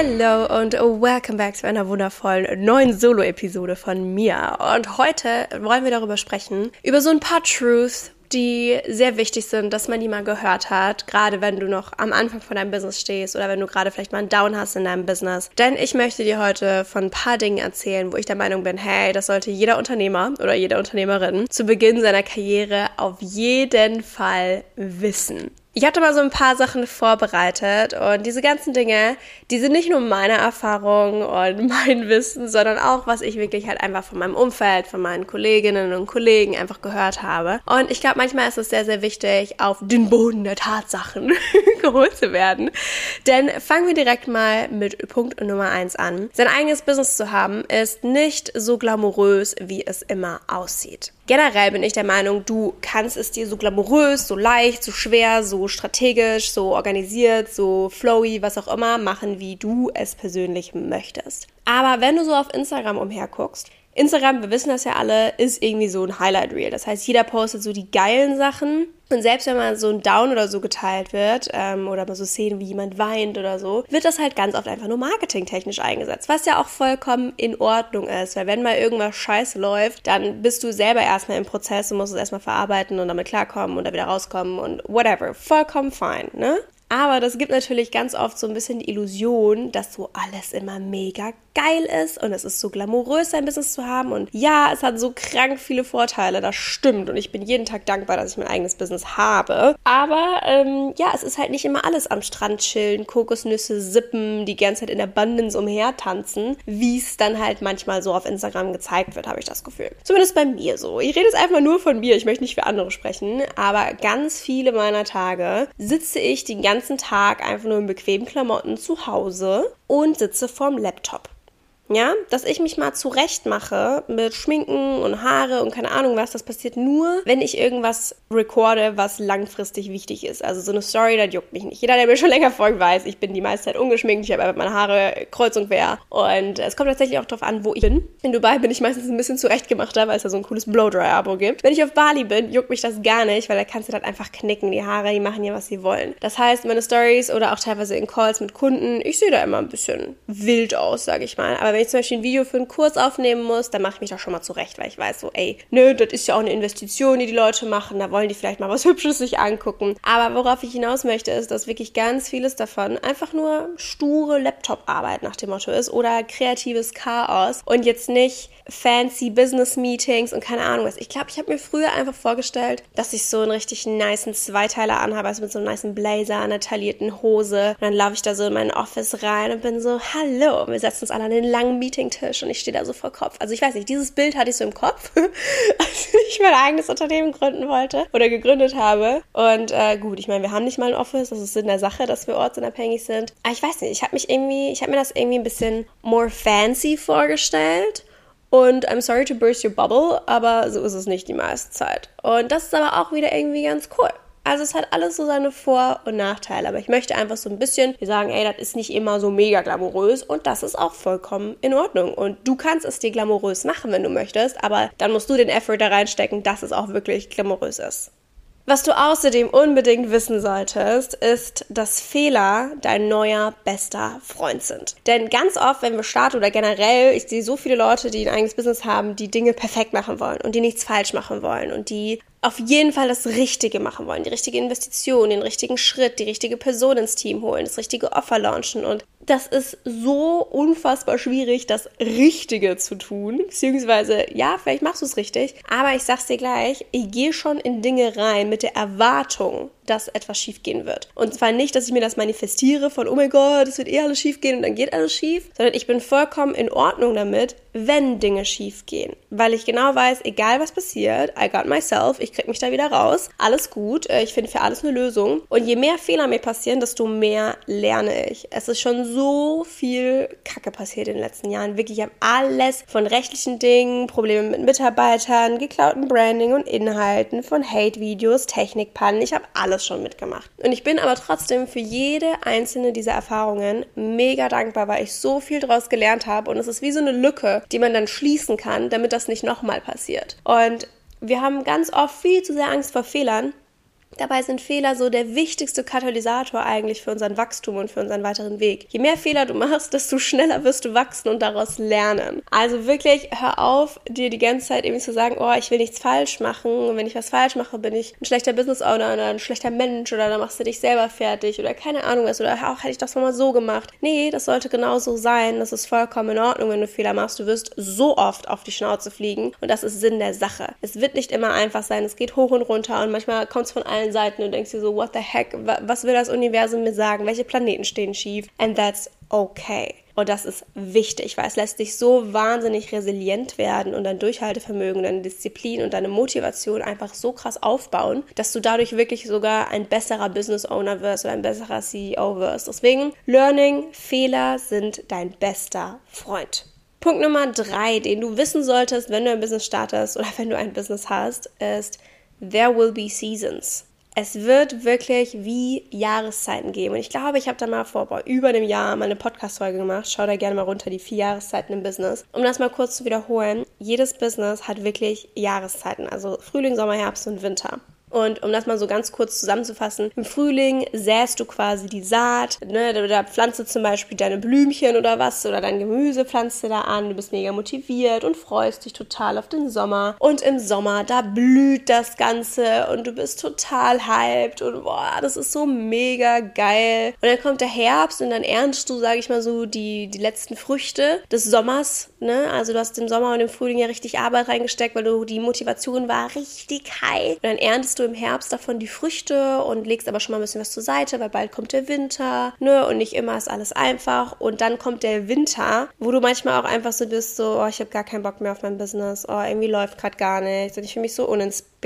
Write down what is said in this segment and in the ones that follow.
Hello und welcome back zu einer wundervollen neuen Solo-Episode von mir. Und heute wollen wir darüber sprechen, über so ein paar Truths, die sehr wichtig sind, dass man die mal gehört hat, gerade wenn du noch am Anfang von deinem Business stehst oder wenn du gerade vielleicht mal einen Down hast in deinem Business. Denn ich möchte dir heute von ein paar Dingen erzählen, wo ich der Meinung bin, hey, das sollte jeder Unternehmer oder jede Unternehmerin zu Beginn seiner Karriere auf jeden Fall wissen. Ich hatte mal so ein paar Sachen vorbereitet und diese ganzen Dinge, die sind nicht nur meine Erfahrung und mein Wissen, sondern auch, was ich wirklich halt einfach von meinem Umfeld, von meinen Kolleginnen und Kollegen einfach gehört habe. Und ich glaube, manchmal ist es sehr, sehr wichtig, auf den Boden der Tatsachen geholt zu werden. Denn fangen wir direkt mal mit Punkt Nummer eins an. Sein eigenes Business zu haben, ist nicht so glamourös, wie es immer aussieht. Generell bin ich der Meinung, du kannst es dir so glamourös, so leicht, so schwer, so strategisch, so organisiert, so flowy, was auch immer machen, wie du es persönlich möchtest. Aber wenn du so auf Instagram umherguckst, Instagram, wir wissen das ja alle, ist irgendwie so ein Highlight Reel. Das heißt, jeder postet so die geilen Sachen. Und selbst wenn mal so ein Down oder so geteilt wird, ähm, oder mal so Szenen, wie jemand weint oder so, wird das halt ganz oft einfach nur marketingtechnisch eingesetzt. Was ja auch vollkommen in Ordnung ist. Weil wenn mal irgendwas scheiße läuft, dann bist du selber erstmal im Prozess und musst es erstmal verarbeiten und damit klarkommen und da wieder rauskommen und whatever. Vollkommen fein, ne? Aber das gibt natürlich ganz oft so ein bisschen die Illusion, dass so alles immer mega geil ist und es ist so glamourös, ein Business zu haben. Und ja, es hat so krank viele Vorteile, das stimmt. Und ich bin jeden Tag dankbar, dass ich mein eigenes Business habe. Aber ähm, ja, es ist halt nicht immer alles am Strand chillen, Kokosnüsse sippen, die ganze Zeit in der Abundance umhertanzen, wie es dann halt manchmal so auf Instagram gezeigt wird, habe ich das Gefühl. Zumindest bei mir so. Ich rede jetzt einfach nur von mir, ich möchte nicht für andere sprechen, aber ganz viele meiner Tage sitze ich den ganzen Tag einfach nur in bequemen Klamotten zu Hause und sitze vorm Laptop. Ja, dass ich mich mal zurecht mache mit Schminken und Haare und keine Ahnung was, das passiert nur, wenn ich irgendwas recorde, was langfristig wichtig ist. Also so eine Story, das juckt mich nicht. Jeder, der mir schon länger folgt, weiß, ich bin die meiste Zeit ungeschminkt, ich habe einfach meine Haare kreuz und quer. Und es kommt tatsächlich auch darauf an, wo ich bin. In Dubai bin ich meistens ein bisschen zurechtgemachter, weil es da so ein cooles Blowdry-Abo gibt. Wenn ich auf Bali bin, juckt mich das gar nicht, weil da kannst du dann einfach knicken. Die Haare, die machen ja, was sie wollen. Das heißt, meine Stories oder auch teilweise in Calls mit Kunden, ich sehe da immer ein bisschen wild aus, sage ich mal. Aber wenn ich zum Beispiel ein Video für einen Kurs aufnehmen muss, dann mache ich mich da schon mal zurecht, weil ich weiß so, ey, nö, das ist ja auch eine Investition, die die Leute machen, da wollen die vielleicht mal was Hübsches sich angucken. Aber worauf ich hinaus möchte, ist, dass wirklich ganz vieles davon einfach nur sture Laptop-Arbeit nach dem Motto ist oder kreatives Chaos und jetzt nicht fancy Business-Meetings und keine Ahnung was. Ich glaube, ich habe mir früher einfach vorgestellt, dass ich so einen richtig niceen Zweiteiler anhabe, also mit so einem niceen Blazer, einer taillierten Hose. Und dann laufe ich da so in mein Office rein und bin so, hallo, wir setzen uns alle an den langen Meetingtisch und ich stehe da so vor Kopf. Also ich weiß nicht, dieses Bild hatte ich so im Kopf, als ich mein eigenes Unternehmen gründen wollte oder gegründet habe. Und äh, gut, ich meine, wir haben nicht mal ein Office, das ist in der Sache, dass wir ortsunabhängig sind. Aber ich weiß nicht, ich habe mich irgendwie, ich habe mir das irgendwie ein bisschen more fancy vorgestellt. Und I'm sorry to burst your bubble, aber so ist es nicht die meiste Zeit. Und das ist aber auch wieder irgendwie ganz cool. Also es hat alles so seine Vor- und Nachteile, aber ich möchte einfach so ein bisschen sagen, ey, das ist nicht immer so mega glamourös und das ist auch vollkommen in Ordnung. Und du kannst es dir glamourös machen, wenn du möchtest, aber dann musst du den Effort da reinstecken, dass es auch wirklich glamourös ist. Was du außerdem unbedingt wissen solltest, ist, dass Fehler dein neuer bester Freund sind. Denn ganz oft, wenn wir starten oder generell, ich sehe so viele Leute, die ein eigenes Business haben, die Dinge perfekt machen wollen und die nichts falsch machen wollen und die auf jeden Fall das Richtige machen wollen, die richtige Investition, den richtigen Schritt, die richtige Person ins Team holen, das richtige Offer launchen und das ist so unfassbar schwierig, das Richtige zu tun. Beziehungsweise, ja, vielleicht machst du es richtig, aber ich sag's dir gleich, ich gehe schon in Dinge rein mit der Erwartung, dass etwas schiefgehen wird. Und zwar nicht, dass ich mir das manifestiere von, oh mein Gott, es wird eh alles schief gehen und dann geht alles schief, sondern ich bin vollkommen in Ordnung damit, wenn Dinge schief gehen. Weil ich genau weiß, egal was passiert, I got myself, ich krieg mich da wieder raus, alles gut, äh, ich finde für alles eine Lösung. Und je mehr Fehler mir passieren, desto mehr lerne ich. Es ist schon so so viel Kacke passiert in den letzten Jahren. Wirklich, ich habe alles von rechtlichen Dingen, Probleme mit Mitarbeitern, geklauten Branding und Inhalten, von Hate-Videos, Technikpannen. Ich habe alles schon mitgemacht. Und ich bin aber trotzdem für jede einzelne dieser Erfahrungen mega dankbar, weil ich so viel daraus gelernt habe. Und es ist wie so eine Lücke, die man dann schließen kann, damit das nicht nochmal passiert. Und wir haben ganz oft viel zu sehr Angst vor Fehlern Dabei sind Fehler so der wichtigste Katalysator eigentlich für unseren Wachstum und für unseren weiteren Weg. Je mehr Fehler du machst, desto schneller wirst du wachsen und daraus lernen. Also wirklich, hör auf, dir die ganze Zeit irgendwie zu sagen, oh, ich will nichts falsch machen. Und wenn ich was falsch mache, bin ich ein schlechter Business Owner oder ein schlechter Mensch oder dann machst du dich selber fertig oder keine Ahnung was oder auch hätte ich das mal so gemacht. Nee, das sollte genau so sein. Das ist vollkommen in Ordnung, wenn du Fehler machst. Du wirst so oft auf die Schnauze fliegen und das ist Sinn der Sache. Es wird nicht immer einfach sein. Es geht hoch und runter und manchmal kommt es von allen allen Seiten und denkst dir so, what the heck, was will das Universum mir sagen? Welche Planeten stehen schief? And that's okay. Und das ist wichtig, weil es lässt dich so wahnsinnig resilient werden und dein Durchhaltevermögen, deine Disziplin und deine Motivation einfach so krass aufbauen, dass du dadurch wirklich sogar ein besserer Business Owner wirst oder ein besserer CEO wirst. Deswegen, Learning, Fehler sind dein bester Freund. Punkt Nummer drei, den du wissen solltest, wenn du ein Business startest oder wenn du ein Business hast, ist, there will be seasons. Es wird wirklich wie Jahreszeiten geben. Und ich glaube, ich habe da mal vor boah, über einem Jahr mal eine Podcast-Folge gemacht. Schau da gerne mal runter, die vier Jahreszeiten im Business. Um das mal kurz zu wiederholen, jedes Business hat wirklich Jahreszeiten. Also Frühling, Sommer, Herbst und Winter. Und um das mal so ganz kurz zusammenzufassen, im Frühling säst du quasi die Saat, ne, da pflanzt du zum Beispiel deine Blümchen oder was oder dein Gemüse pflanzt du da an, du bist mega motiviert und freust dich total auf den Sommer. Und im Sommer, da blüht das Ganze und du bist total hyped und boah, das ist so mega geil. Und dann kommt der Herbst und dann ernst du, sag ich mal so, die, die letzten Früchte des Sommers, ne, also du hast im Sommer und im Frühling ja richtig Arbeit reingesteckt, weil du, die Motivation war richtig high. Und dann erntest du im Herbst davon die Früchte und legst aber schon mal ein bisschen was zur Seite, weil bald kommt der Winter, ne? Und nicht immer ist alles einfach. Und dann kommt der Winter, wo du manchmal auch einfach so bist, so, oh, ich habe gar keinen Bock mehr auf mein Business, oh, irgendwie läuft gerade gar nichts und ich fühle mich so uninspiriert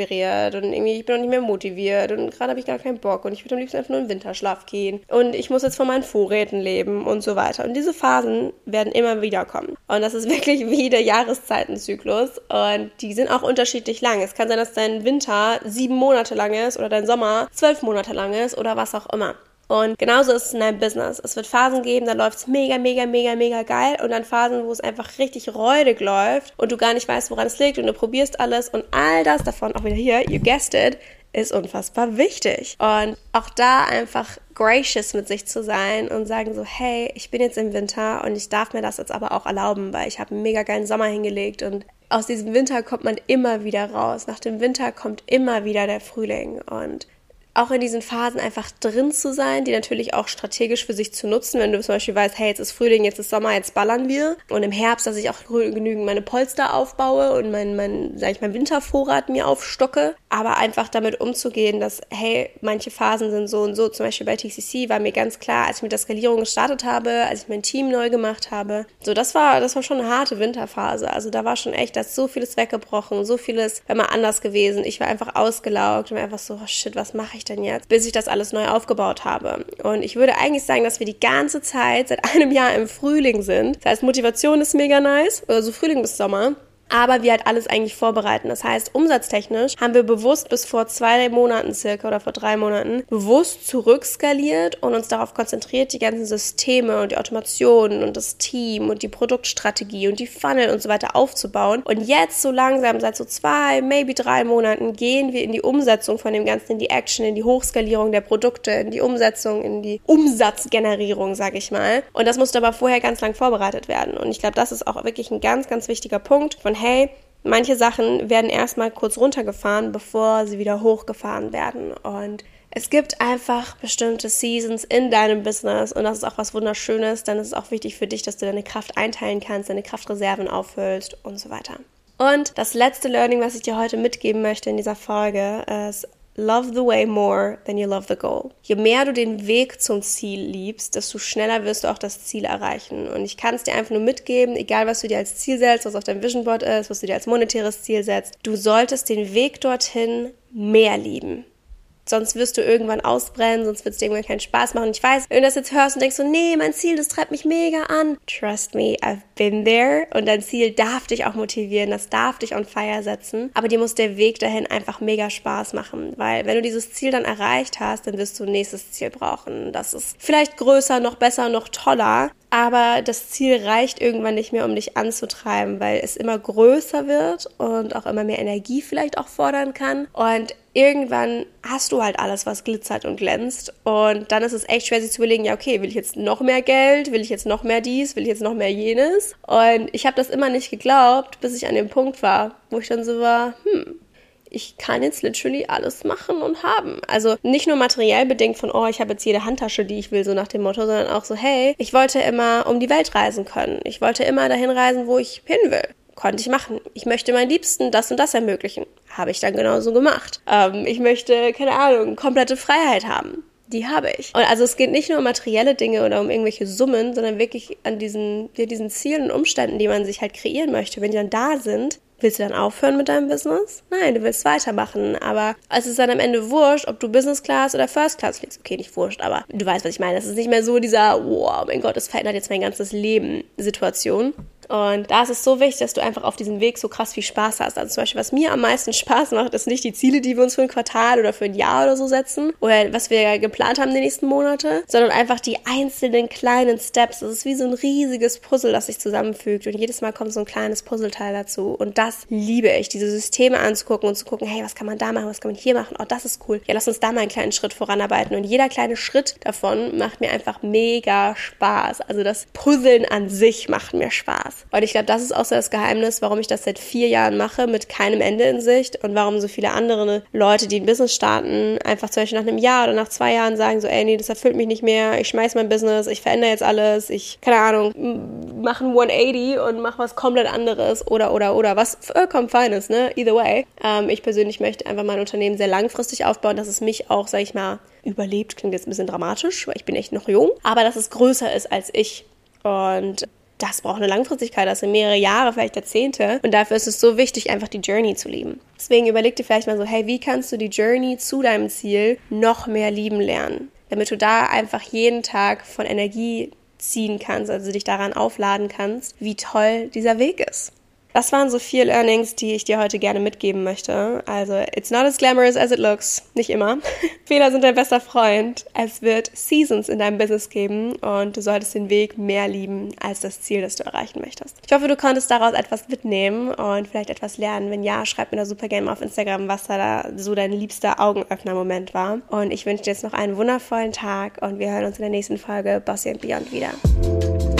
und irgendwie, ich bin auch nicht mehr motiviert und gerade habe ich gar keinen Bock und ich würde am liebsten einfach nur in Winterschlaf gehen und ich muss jetzt von meinen Vorräten leben und so weiter. Und diese Phasen werden immer wieder kommen. Und das ist wirklich wie der Jahreszeitenzyklus und die sind auch unterschiedlich lang. Es kann sein, dass dein Winter sieben Monate lang ist oder dein Sommer zwölf Monate lang ist oder was auch immer. Und genauso ist es in deinem Business. Es wird Phasen geben, da läuft es mega, mega, mega, mega geil. Und dann Phasen, wo es einfach richtig räudig läuft und du gar nicht weißt, woran es liegt und du probierst alles. Und all das davon, auch wieder hier, you guessed it, ist unfassbar wichtig. Und auch da einfach gracious mit sich zu sein und sagen so, hey, ich bin jetzt im Winter und ich darf mir das jetzt aber auch erlauben, weil ich habe einen mega geilen Sommer hingelegt und aus diesem Winter kommt man immer wieder raus. Nach dem Winter kommt immer wieder der Frühling und auch in diesen Phasen einfach drin zu sein, die natürlich auch strategisch für sich zu nutzen, wenn du zum Beispiel weißt, hey, jetzt ist Frühling, jetzt ist Sommer, jetzt ballern wir. Und im Herbst, dass ich auch genügend meine Polster aufbaue und mein, mein, sag ich, mein Wintervorrat mir aufstocke. Aber einfach damit umzugehen, dass, hey, manche Phasen sind so und so. Zum Beispiel bei TCC war mir ganz klar, als ich mit der Skalierung gestartet habe, als ich mein Team neu gemacht habe. So, das war, das war schon eine harte Winterphase. Also da war schon echt, da ist so vieles weggebrochen, so vieles war mal anders gewesen. Ich war einfach ausgelaugt und war einfach so, oh shit, was mache ich ich denn jetzt, bis ich das alles neu aufgebaut habe? Und ich würde eigentlich sagen, dass wir die ganze Zeit seit einem Jahr im Frühling sind. Das heißt, Motivation ist mega nice, also Frühling bis Sommer aber wir halt alles eigentlich vorbereiten. Das heißt, umsatztechnisch haben wir bewusst bis vor zwei Monaten circa oder vor drei Monaten bewusst zurückskaliert und uns darauf konzentriert, die ganzen Systeme und die Automationen und das Team und die Produktstrategie und die Funnel und so weiter aufzubauen. Und jetzt so langsam, seit so zwei, maybe drei Monaten, gehen wir in die Umsetzung von dem Ganzen, in die Action, in die Hochskalierung der Produkte, in die Umsetzung, in die Umsatzgenerierung, sag ich mal. Und das musste aber vorher ganz lang vorbereitet werden. Und ich glaube, das ist auch wirklich ein ganz, ganz wichtiger Punkt von hey, manche Sachen werden erstmal kurz runtergefahren, bevor sie wieder hochgefahren werden. Und es gibt einfach bestimmte Seasons in deinem Business und das ist auch was Wunderschönes. Dann ist es auch wichtig für dich, dass du deine Kraft einteilen kannst, deine Kraftreserven auffüllst und so weiter. Und das letzte Learning, was ich dir heute mitgeben möchte in dieser Folge, ist, Love the way more than you love the goal. Je mehr du den Weg zum Ziel liebst, desto schneller wirst du auch das Ziel erreichen. Und ich kann es dir einfach nur mitgeben, egal was du dir als Ziel setzt, was auf deinem Vision Board ist, was du dir als monetäres Ziel setzt, du solltest den Weg dorthin mehr lieben. Sonst wirst du irgendwann ausbrennen, sonst wird es dir irgendwann keinen Spaß machen. Ich weiß, wenn du das jetzt hörst und denkst so, nee, mein Ziel, das treibt mich mega an. Trust me, I've been there. Und dein Ziel darf dich auch motivieren, das darf dich on fire setzen. Aber dir muss der Weg dahin einfach mega Spaß machen, weil wenn du dieses Ziel dann erreicht hast, dann wirst du ein nächstes Ziel brauchen. Das ist vielleicht größer, noch besser, noch toller aber das Ziel reicht irgendwann nicht mehr, um dich anzutreiben, weil es immer größer wird und auch immer mehr Energie vielleicht auch fordern kann. Und irgendwann hast du halt alles, was glitzert und glänzt. Und dann ist es echt schwer, sich zu überlegen, ja, okay, will ich jetzt noch mehr Geld? Will ich jetzt noch mehr dies? Will ich jetzt noch mehr jenes? Und ich habe das immer nicht geglaubt, bis ich an dem Punkt war, wo ich dann so war, hm, ich kann jetzt literally alles machen und haben. Also nicht nur materiell bedingt von, oh, ich habe jetzt jede Handtasche, die ich will, so nach dem Motto, sondern auch so, hey, ich wollte immer um die Welt reisen können. Ich wollte immer dahin reisen, wo ich hin will. Konnte ich machen. Ich möchte meinen Liebsten das und das ermöglichen. Habe ich dann genauso gemacht. Ähm, ich möchte, keine Ahnung, komplette Freiheit haben die habe ich. Und also es geht nicht nur um materielle Dinge oder um irgendwelche Summen, sondern wirklich an diesen, ja, diesen Zielen und Umständen, die man sich halt kreieren möchte. Wenn die dann da sind, Willst du dann aufhören mit deinem Business? Nein, du willst weitermachen. Aber es ist dann am Ende wurscht, ob du Business Class oder First Class fliegst. Okay, nicht wurscht, aber du weißt, was ich meine. Es ist nicht mehr so dieser, wow, mein Gott, das verändert jetzt mein ganzes Leben Situation. Und da ist es so wichtig, dass du einfach auf diesem Weg so krass viel Spaß hast. Also zum Beispiel, was mir am meisten Spaß macht, ist nicht die Ziele, die wir uns für ein Quartal oder für ein Jahr oder so setzen oder was wir geplant haben die nächsten Monate, sondern einfach die einzelnen kleinen Steps. Das ist wie so ein riesiges Puzzle, das sich zusammenfügt und jedes Mal kommt so ein kleines Puzzleteil dazu. Und das liebe ich, diese Systeme anzugucken und zu gucken, hey, was kann man da machen, was kann man hier machen? Oh, das ist cool. Ja, lass uns da mal einen kleinen Schritt voranarbeiten. Und jeder kleine Schritt davon macht mir einfach mega Spaß. Also das Puzzeln an sich macht mir Spaß. Und ich glaube, das ist auch so das Geheimnis, warum ich das seit vier Jahren mache, mit keinem Ende in Sicht und warum so viele andere Leute, die ein Business starten, einfach zum Beispiel nach einem Jahr oder nach zwei Jahren sagen so, ey, nee, das erfüllt mich nicht mehr, ich schmeiß mein Business, ich verändere jetzt alles, ich, keine Ahnung, mache ein 180 und mache was komplett anderes oder, oder, oder, was vollkommen fein ist, ne? Either way. Ähm, ich persönlich möchte einfach mein Unternehmen sehr langfristig aufbauen, dass es mich auch, sag ich mal, überlebt. Klingt jetzt ein bisschen dramatisch, weil ich bin echt noch jung, aber dass es größer ist als ich. Und das braucht eine Langfristigkeit, das sind mehrere Jahre, vielleicht Jahrzehnte. Und dafür ist es so wichtig, einfach die Journey zu lieben. Deswegen überleg dir vielleicht mal so, hey, wie kannst du die Journey zu deinem Ziel noch mehr lieben lernen? Damit du da einfach jeden Tag von Energie ziehen kannst, also dich daran aufladen kannst, wie toll dieser Weg ist. Das waren so vier Learnings, die ich dir heute gerne mitgeben möchte. Also, it's not as glamorous as it looks. Nicht immer. Fehler sind dein bester Freund. Es wird Seasons in deinem Business geben und du solltest den Weg mehr lieben als das Ziel, das du erreichen möchtest. Ich hoffe, du konntest daraus etwas mitnehmen und vielleicht etwas lernen. Wenn ja, schreib mir da super gerne auf Instagram, was da so dein liebster Augenöffner-Moment war. Und ich wünsche dir jetzt noch einen wundervollen Tag und wir hören uns in der nächsten Folge Bossy Beyond wieder.